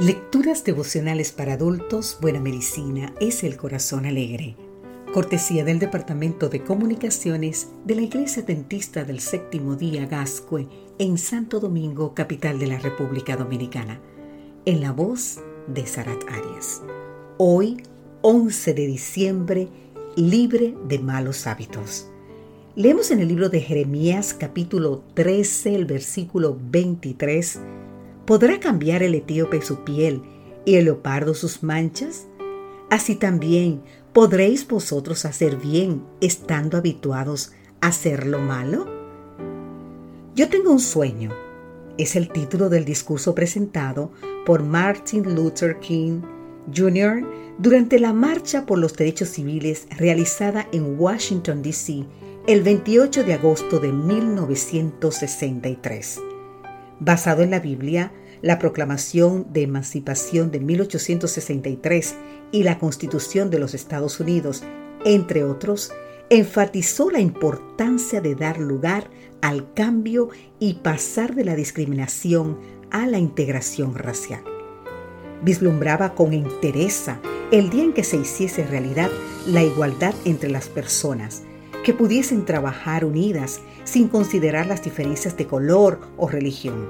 Lecturas devocionales para adultos, Buena Medicina es el Corazón Alegre. Cortesía del Departamento de Comunicaciones de la Iglesia Dentista del Séptimo Día Gascue en Santo Domingo, capital de la República Dominicana. En la voz de Sarat Arias. Hoy, 11 de diciembre, libre de malos hábitos. Leemos en el libro de Jeremías capítulo 13, el versículo 23 ¿Podrá cambiar el etíope su piel y el leopardo sus manchas? Así también podréis vosotros hacer bien estando habituados a hacer lo malo. Yo tengo un sueño. Es el título del discurso presentado por Martin Luther King Jr. durante la Marcha por los Derechos Civiles realizada en Washington, D.C. el 28 de agosto de 1963. Basado en la Biblia, la Proclamación de Emancipación de 1863 y la Constitución de los Estados Unidos, entre otros, enfatizó la importancia de dar lugar al cambio y pasar de la discriminación a la integración racial. Vislumbraba con entereza el día en que se hiciese realidad la igualdad entre las personas, que pudiesen trabajar unidas sin considerar las diferencias de color o religión,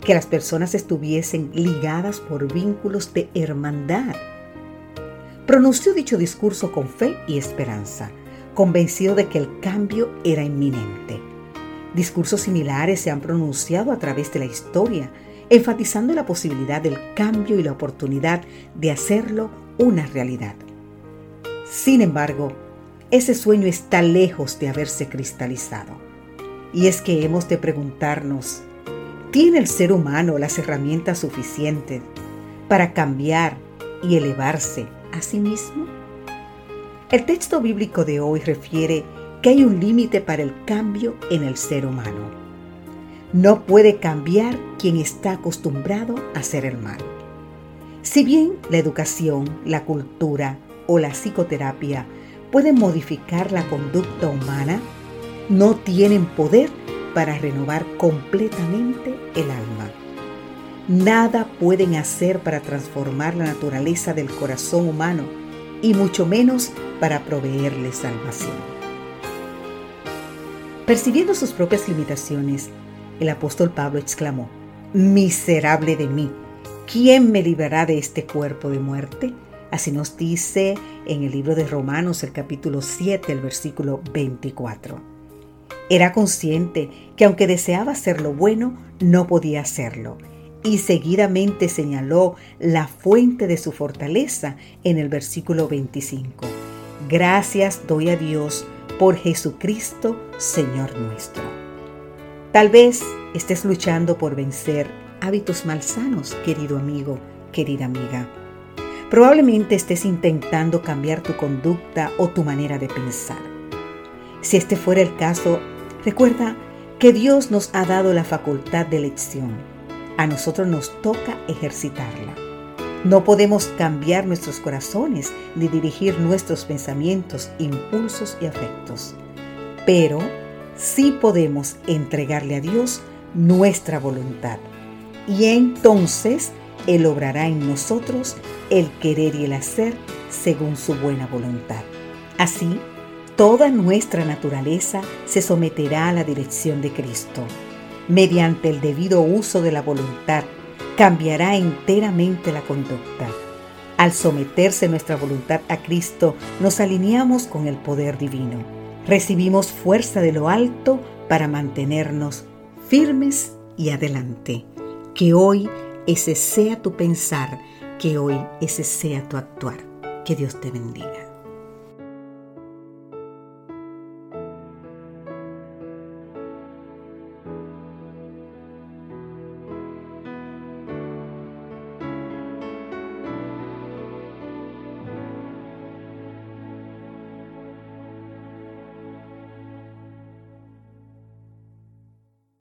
que las personas estuviesen ligadas por vínculos de hermandad. Pronunció dicho discurso con fe y esperanza, convencido de que el cambio era inminente. Discursos similares se han pronunciado a través de la historia, enfatizando la posibilidad del cambio y la oportunidad de hacerlo una realidad. Sin embargo, ese sueño está lejos de haberse cristalizado. Y es que hemos de preguntarnos, ¿tiene el ser humano las herramientas suficientes para cambiar y elevarse a sí mismo? El texto bíblico de hoy refiere que hay un límite para el cambio en el ser humano. No puede cambiar quien está acostumbrado a hacer el mal. Si bien la educación, la cultura o la psicoterapia pueden modificar la conducta humana, no tienen poder para renovar completamente el alma. Nada pueden hacer para transformar la naturaleza del corazón humano y mucho menos para proveerle salvación. Percibiendo sus propias limitaciones, el apóstol Pablo exclamó, Miserable de mí, ¿quién me librará de este cuerpo de muerte? Así nos dice en el libro de Romanos el capítulo 7, el versículo 24. Era consciente que aunque deseaba hacer lo bueno, no podía hacerlo. Y seguidamente señaló la fuente de su fortaleza en el versículo 25. Gracias doy a Dios por Jesucristo, Señor nuestro. Tal vez estés luchando por vencer hábitos malsanos, querido amigo, querida amiga. Probablemente estés intentando cambiar tu conducta o tu manera de pensar. Si este fuera el caso, recuerda que Dios nos ha dado la facultad de elección. A nosotros nos toca ejercitarla. No podemos cambiar nuestros corazones ni dirigir nuestros pensamientos, impulsos y afectos. Pero sí podemos entregarle a Dios nuestra voluntad. Y entonces él obrará en nosotros el querer y el hacer según su buena voluntad. Así, toda nuestra naturaleza se someterá a la dirección de Cristo. Mediante el debido uso de la voluntad, cambiará enteramente la conducta. Al someterse nuestra voluntad a Cristo, nos alineamos con el poder divino. Recibimos fuerza de lo alto para mantenernos firmes y adelante. Que hoy ese sea tu pensar, que hoy ese sea tu actuar. Que Dios te bendiga.